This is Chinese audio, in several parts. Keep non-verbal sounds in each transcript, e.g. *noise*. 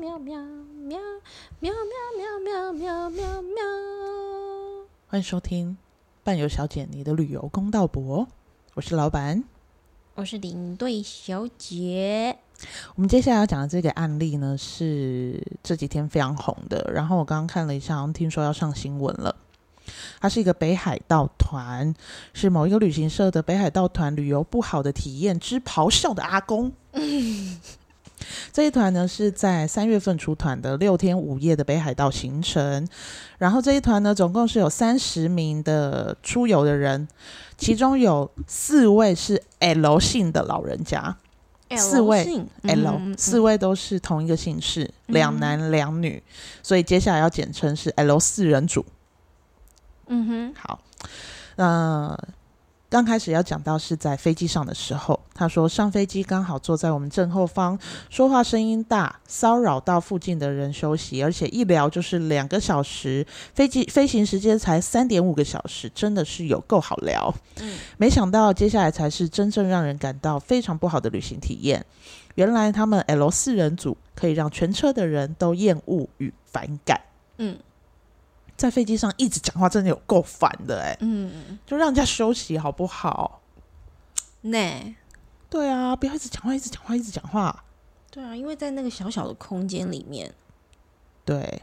喵喵喵喵喵喵喵喵喵！欢迎收听伴游小姐你的旅游公道博，我是老板，我是领队小姐。我们接下来要讲的这个案例呢，是这几天非常红的。然后我刚刚看了一下，好像听说要上新闻了。它是一个北海道团，是某一个旅行社的北海道团旅游不好的体验之咆哮的阿公。*laughs* 这一团呢是在三月份出团的六天五夜的北海道行程，然后这一团呢总共是有三十名的出游的人，其中有四位是 L 姓的老人家，四位 L，嗯，四位都是同一个姓氏，两男两女，所以接下来要简称是 L 四人组。嗯哼，好，那、呃。刚开始要讲到是在飞机上的时候，他说上飞机刚好坐在我们正后方，说话声音大，骚扰到附近的人休息，而且一聊就是两个小时，飞机飞行时间才三点五个小时，真的是有够好聊。嗯，没想到接下来才是真正让人感到非常不好的旅行体验。原来他们 L 四人组可以让全车的人都厌恶与反感。嗯。在飞机上一直讲话，真的有够烦的哎、欸！嗯，就让人家休息好不好？那，对啊，不要一直讲话，一直讲话，一直讲话。对啊，因为在那个小小的空间里面，对，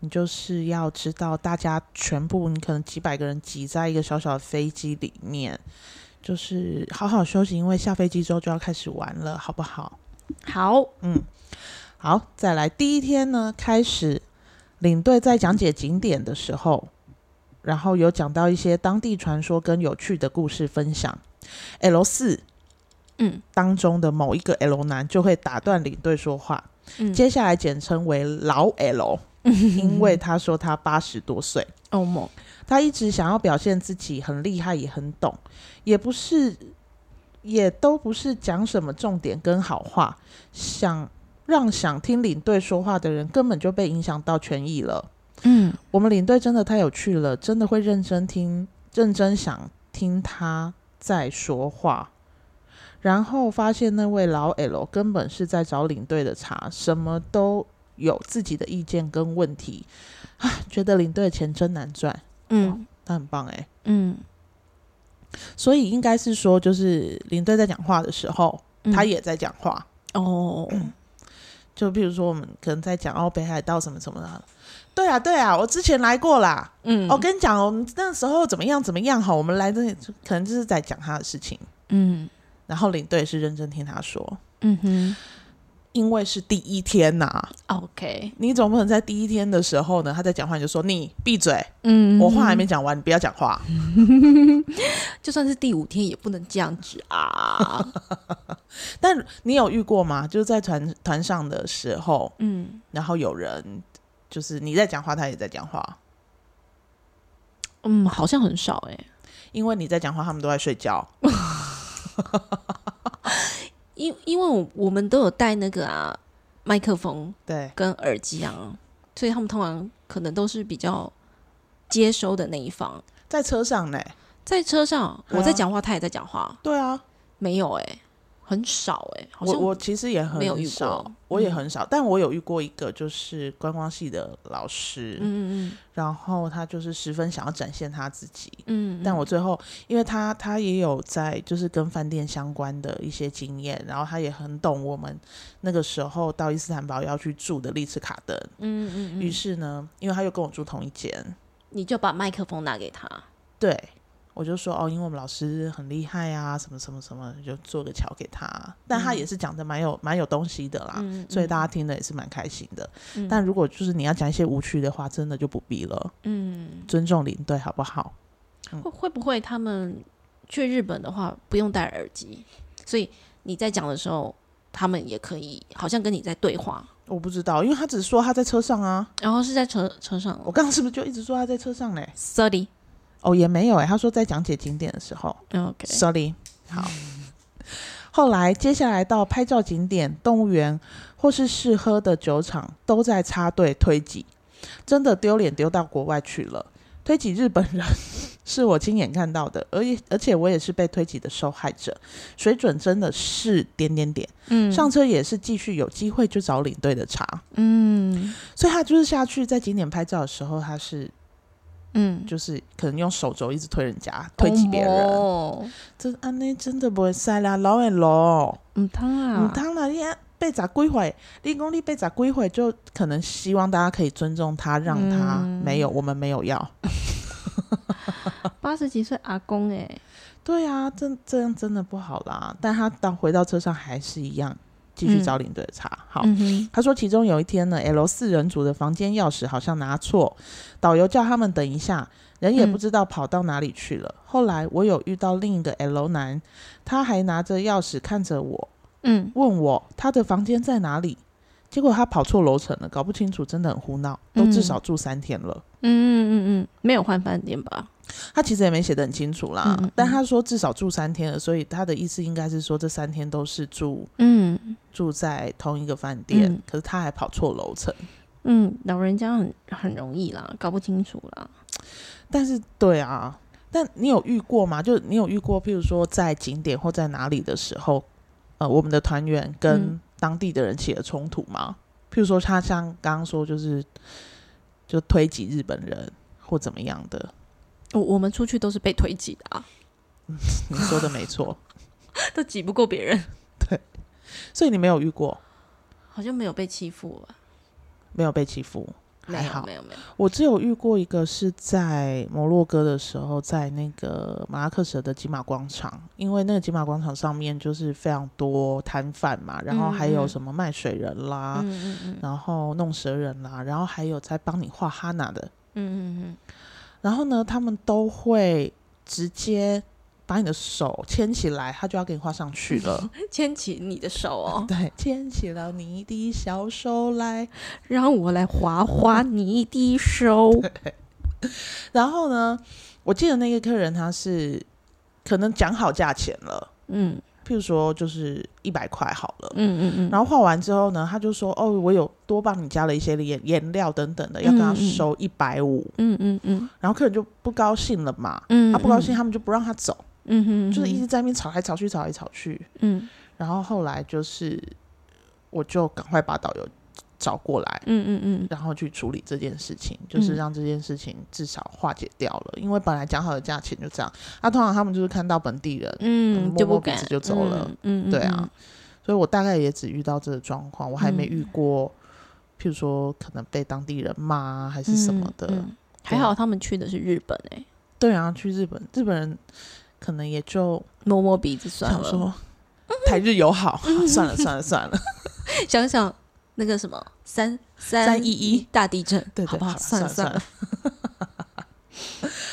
你就是要知道，大家全部你可能几百个人挤在一个小小的飞机里面，就是好好休息，因为下飞机之后就要开始玩了，好不好？好，嗯，好，再来第一天呢，开始。领队在讲解景点的时候，然后有讲到一些当地传说跟有趣的故事分享。L 四，嗯，当中的某一个 L 男就会打断领队说话，嗯，接下来简称为老 L，*laughs* 因为他说他八十多岁，哦，他一直想要表现自己很厉害也很懂，也不是，也都不是讲什么重点跟好话，想。让想听领队说话的人根本就被影响到权益了。嗯，我们领队真的太有趣了，真的会认真听，认真想听他在说话。然后发现那位老 L 根本是在找领队的茬，什么都有自己的意见跟问题。啊，觉得领队的钱真难赚。嗯，他很棒哎。嗯，所以应该是说，就是领队在讲话的时候，嗯、他也在讲话。哦。嗯就比如说，我们可能在讲哦，北海道什么什么的，对啊，对啊，我之前来过啦。嗯，我跟你讲，我们那时候怎么样怎么样哈，我们来这里可能就是在讲他的事情。嗯，然后领队是认真听他说。嗯哼。因为是第一天呐、啊，OK，你总不能在第一天的时候呢，他在讲话你就说你闭嘴，嗯，我话还没讲完，你不要讲话。*laughs* 就算是第五天也不能这样子啊。*laughs* 但你有遇过吗？就是在团团上的时候，嗯，然后有人就是你在讲话，他也在讲话。嗯，好像很少哎、欸，因为你在讲话，他们都在睡觉。*laughs* 因因为我我们都有带那个啊麦克风，对，跟耳机啊，所以他们通常可能都是比较接收的那一方。在车上呢，在车上我在讲话，他也在讲话。对啊，没有哎、欸。很少哎、欸，我我其实也很没有遇过，我也很少，嗯、但我有遇过一个就是观光系的老师，嗯嗯，然后他就是十分想要展现他自己，嗯，嗯，但我。最后因为他他也有在就是跟饭店相关的一些经验，然后他也很懂我们那个时候到伊斯坦堡要去住的丽兹卡登，嗯嗯，于是呢，因为他又跟我住同一间，你就把麦克风拿给他，对。我就说哦，因为我们老师很厉害啊，什么什么什么，就做个桥给他。但他也是讲的蛮有蛮有东西的啦，嗯、所以大家听的也是蛮开心的。嗯、但如果就是你要讲一些无趣的话，真的就不必了。嗯，尊重领队好不好？会会不会他们去日本的话不用戴耳机，所以你在讲的时候，他们也可以好像跟你在对话？我不知道，因为他只是说他在车上啊，然后是在车车上。我刚刚是不是就一直说他在车上嘞？Sorry。哦，也没有哎，他说在讲解景点的时候，OK，Sorry，好。后来接下来到拍照景点、动物园或是试喝的酒厂，都在插队推挤，真的丢脸丢到国外去了。推挤日本人 *laughs* 是我亲眼看到的，而而且我也是被推挤的受害者，水准真的是点点点。嗯，上车也是继续有机会就找领队的茬。嗯，所以他就是下去在景点拍照的时候，他是。嗯，就是可能用手肘一直推人家，推挤别人。哦，这安内真的不会塞啦，老爱老。唔汤啊，唔汤啦，你被砸归回，立功力被砸归回，就可能希望大家可以尊重他，让他没有，嗯、我们没有要。*laughs* 八十几岁阿公哎，对啊，这这样真的不好啦。但他到回到车上还是一样。继续找领队查。嗯、好，嗯、他说其中有一天呢，L 四人组的房间钥匙好像拿错，导游叫他们等一下，人也不知道跑到哪里去了。嗯、后来我有遇到另一个 L 男，他还拿着钥匙看着我，嗯，问我他的房间在哪里。结果他跑错楼层了，搞不清楚，真的很胡闹。都至少住三天了，嗯嗯嗯嗯，没有换饭店吧？他其实也没写得很清楚啦，嗯嗯，但他说至少住三天了，所以他的意思应该是说这三天都是住，嗯，住在同一个饭店。嗯、可是他还跑错楼层，嗯，老人家很很容易啦，搞不清楚啦。但是对啊，但你有遇过吗？就你有遇过，譬如说在景点或在哪里的时候，呃，我们的团员跟当地的人起了冲突吗？嗯、譬如说他像刚刚说，就是就推挤日本人或怎么样的。我我们出去都是被推挤的啊，*laughs* 你说的没错，*laughs* 都挤不过别人。*laughs* 对，所以你没有遇过，好像没有被欺负吧？没有被欺负，还好，没有没有。我只有遇过一个是在摩洛哥的时候，在那个马拉克什的金马广场，因为那个金马广场上面就是非常多摊贩嘛，然后还有什么卖水人啦，嗯嗯嗯，然后弄蛇人啦，然后还有在帮你画哈娜的，嗯嗯嗯。然后呢，他们都会直接把你的手牵起来，他就要给你画上去了。*laughs* 牵起你的手哦，*laughs* 对，牵起了你的小手来，让我来画画你的手。*laughs* 然后呢，我记得那个客人他是可能讲好价钱了，嗯。譬如说，就是一百块好了，嗯嗯嗯，然后画完之后呢，他就说：“哦，我有多帮你加了一些颜颜料等等的，要跟他收一百五。”嗯嗯嗯，然后客人就不高兴了嘛，嗯，他不高兴，他们就不让他走，嗯哼，就是一直在那边吵来吵去，吵来吵去，嗯，然后后来就是，我就赶快把导游。找过来，嗯嗯嗯，然后去处理这件事情，嗯、就是让这件事情至少化解掉了。嗯、因为本来讲好的价钱就这样，那、啊、通常他们就是看到本地人，嗯，摸摸鼻子就走了，嗯，对啊。所以我大概也只遇到这个状况，我还没遇过，嗯、譬如说可能被当地人骂还是什么的。还好他们去的是日本诶、欸，对啊，去日本，日本人可能也就摸摸鼻子算了，想说台日友好，算了算了算了，*laughs* 想想。那个什么三三一一大地震，对对，好不好？算了算了。*laughs*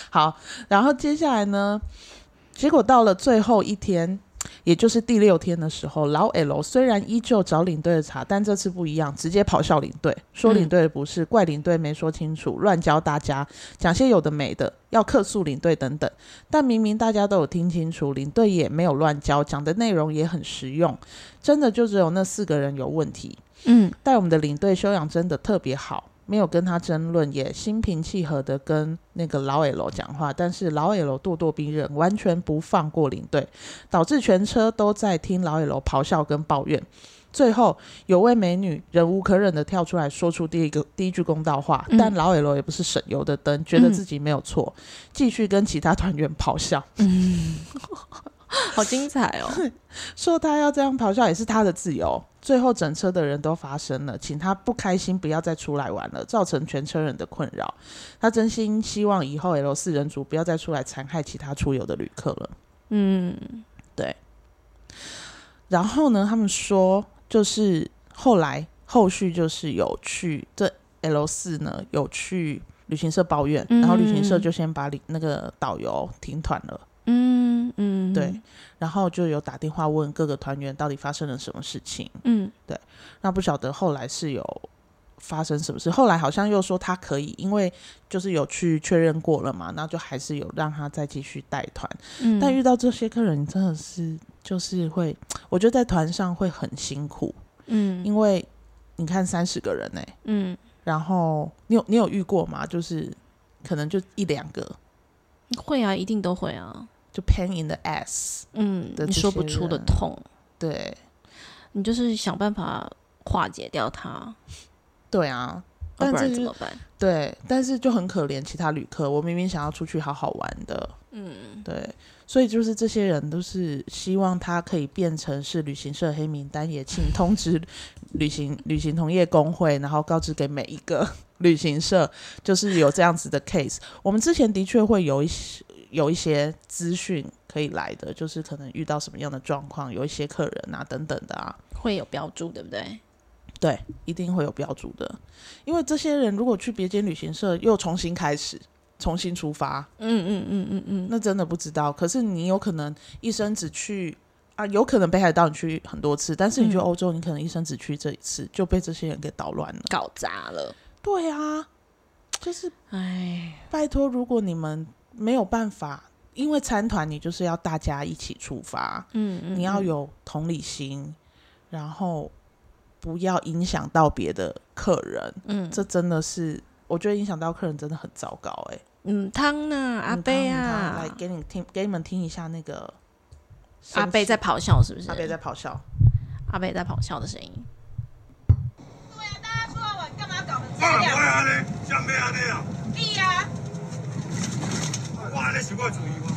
好，然后接下来呢？结果到了最后一天，也就是第六天的时候，老 L 虽然依旧找领队的茬，但这次不一样，直接咆哮领队，说领队的不是，怪领队没说清楚，乱教大家，讲些有的没的，要客诉领队等等。但明明大家都有听清楚，领队也没有乱教，讲的内容也很实用，真的就只有那四个人有问题。嗯，带我们的领队修养真的特别好，没有跟他争论，也心平气和的跟那个老 L 讲话。但是老 L 咄咄逼人，完全不放过领队，导致全车都在听老 L 咆哮跟抱怨。最后有位美女忍无可忍的跳出来说出第一个第一句公道话，嗯、但老 L 也不是省油的灯，觉得自己没有错，继、嗯、续跟其他团员咆哮。嗯，*laughs* 好精彩哦！*laughs* 说他要这样咆哮也是他的自由。最后，整车的人都发声了，请他不开心，不要再出来玩了，造成全车人的困扰。他真心希望以后 L 四人组不要再出来残害其他出游的旅客了。嗯，对。然后呢，他们说，就是后来后续就是有去这 L 四呢，有去旅行社抱怨，嗯、然后旅行社就先把那个导游停团了。嗯嗯，对，然后就有打电话问各个团员到底发生了什么事情。嗯，对，那不晓得后来是有发生什么事，后来好像又说他可以，因为就是有去确认过了嘛，那就还是有让他再继续带团。嗯，但遇到这些客人真的是就是会，我觉得在团上会很辛苦。嗯，因为你看三十个人呢、欸，嗯，然后你有你有遇过吗？就是可能就一两个。会啊，一定都会啊，就 pain in the ass，嗯，你说不出的痛，对，你就是想办法化解掉它，对啊。不然怎么办？对，但是就很可怜其他旅客。我明明想要出去好好玩的，嗯，对，所以就是这些人都是希望他可以变成是旅行社黑名单，也请 *laughs* 通知旅行旅行同业工会，然后告知给每一个 *laughs* 旅行社，就是有这样子的 case。我们之前的确会有一些有一些资讯可以来的，就是可能遇到什么样的状况，有一些客人啊等等的啊，会有标注，对不对？对，一定会有标注的，因为这些人如果去别间旅行社又重新开始，重新出发，嗯嗯嗯嗯嗯，那真的不知道。可是你有可能一生只去啊，有可能北海道你去很多次，但是你去欧洲，你可能一生只去这一次，就被这些人给捣乱了，搞砸了。对啊，就是哎，拜托，如果你们没有办法，因为参团你就是要大家一起出发，嗯嗯，你要有同理心，然后。不要影响到别的客人，嗯，这真的是，我觉得影响到客人真的很糟糕，欸，哎，嗯，汤呢，阿贝啊，来给你听，给你们听一下那个阿贝在咆哮，是不是？阿贝在咆哮，阿贝在咆哮的声音。对啊，大家出来玩干嘛搞成这样？干嘛呢？像咩啊？那样？对呀。哇，你是怪主意吗？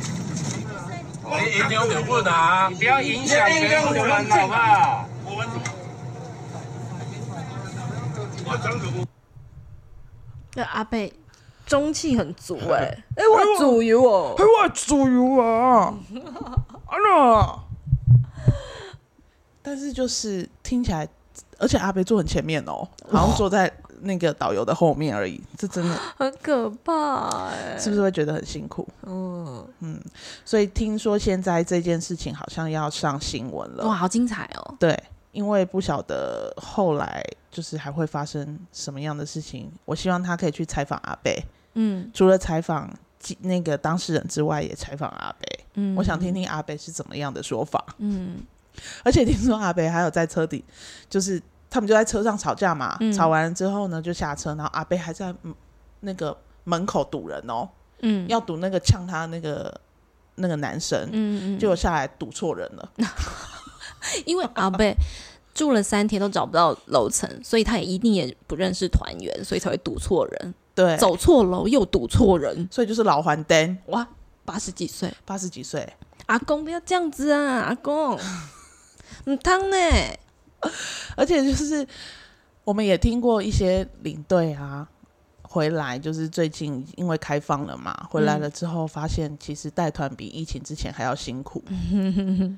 你影响我们啊！你不要影响全部人，好不好？我们怎么？这阿伯中气很足哎、欸，哎、欸，我主油哦，哎，我主油啊，啊但是就是听起来，而且阿伯坐很前面哦，好像坐在那个导游的后面而已，这真的 *laughs* 很可怕哎、欸，是不是会觉得很辛苦？嗯嗯，所以听说现在这件事情好像要上新闻了，哇，好精彩哦，对。因为不晓得后来就是还会发生什么样的事情，我希望他可以去采访阿贝。嗯，除了采访那个当事人之外，也采访阿贝。嗯，我想听听阿贝是怎么样的说法。嗯，而且听说阿贝还有在车底，就是他们就在车上吵架嘛，嗯、吵完了之后呢，就下车，然后阿贝还在那个门口堵人哦，嗯，要堵那个呛他那个那个男生，嗯嗯，结果下来堵错人了。*laughs* 因为阿贝住了三天都找不到楼层，所以他也一定也不认识团员，所以才会堵错人。对，走错楼又堵错人，所以就是老还灯哇，八十几岁，八十几岁，阿公不要这样子啊，阿公，*laughs* 很烫呢。*laughs* 而且就是我们也听过一些领队啊回来，就是最近因为开放了嘛，回来了之后发现其实带团比疫情之前还要辛苦。*laughs* *laughs*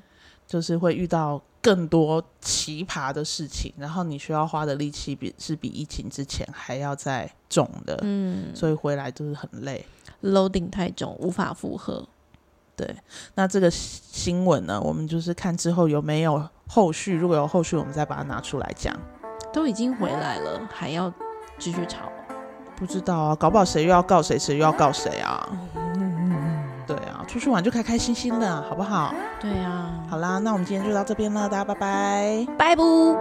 就是会遇到更多奇葩的事情，然后你需要花的力气比是比疫情之前还要再重的，嗯，所以回来就是很累，loading 太重，无法负荷。对，那这个新闻呢，我们就是看之后有没有后续，如果有后续，我们再把它拿出来讲。都已经回来了，还要继续吵？不知道啊，搞不好谁又要告谁，谁又要告谁啊？*laughs* 对啊，出去玩就开开心心的，好不好？对啊，好啦，那我们今天就到这边了，大家拜拜，拜不。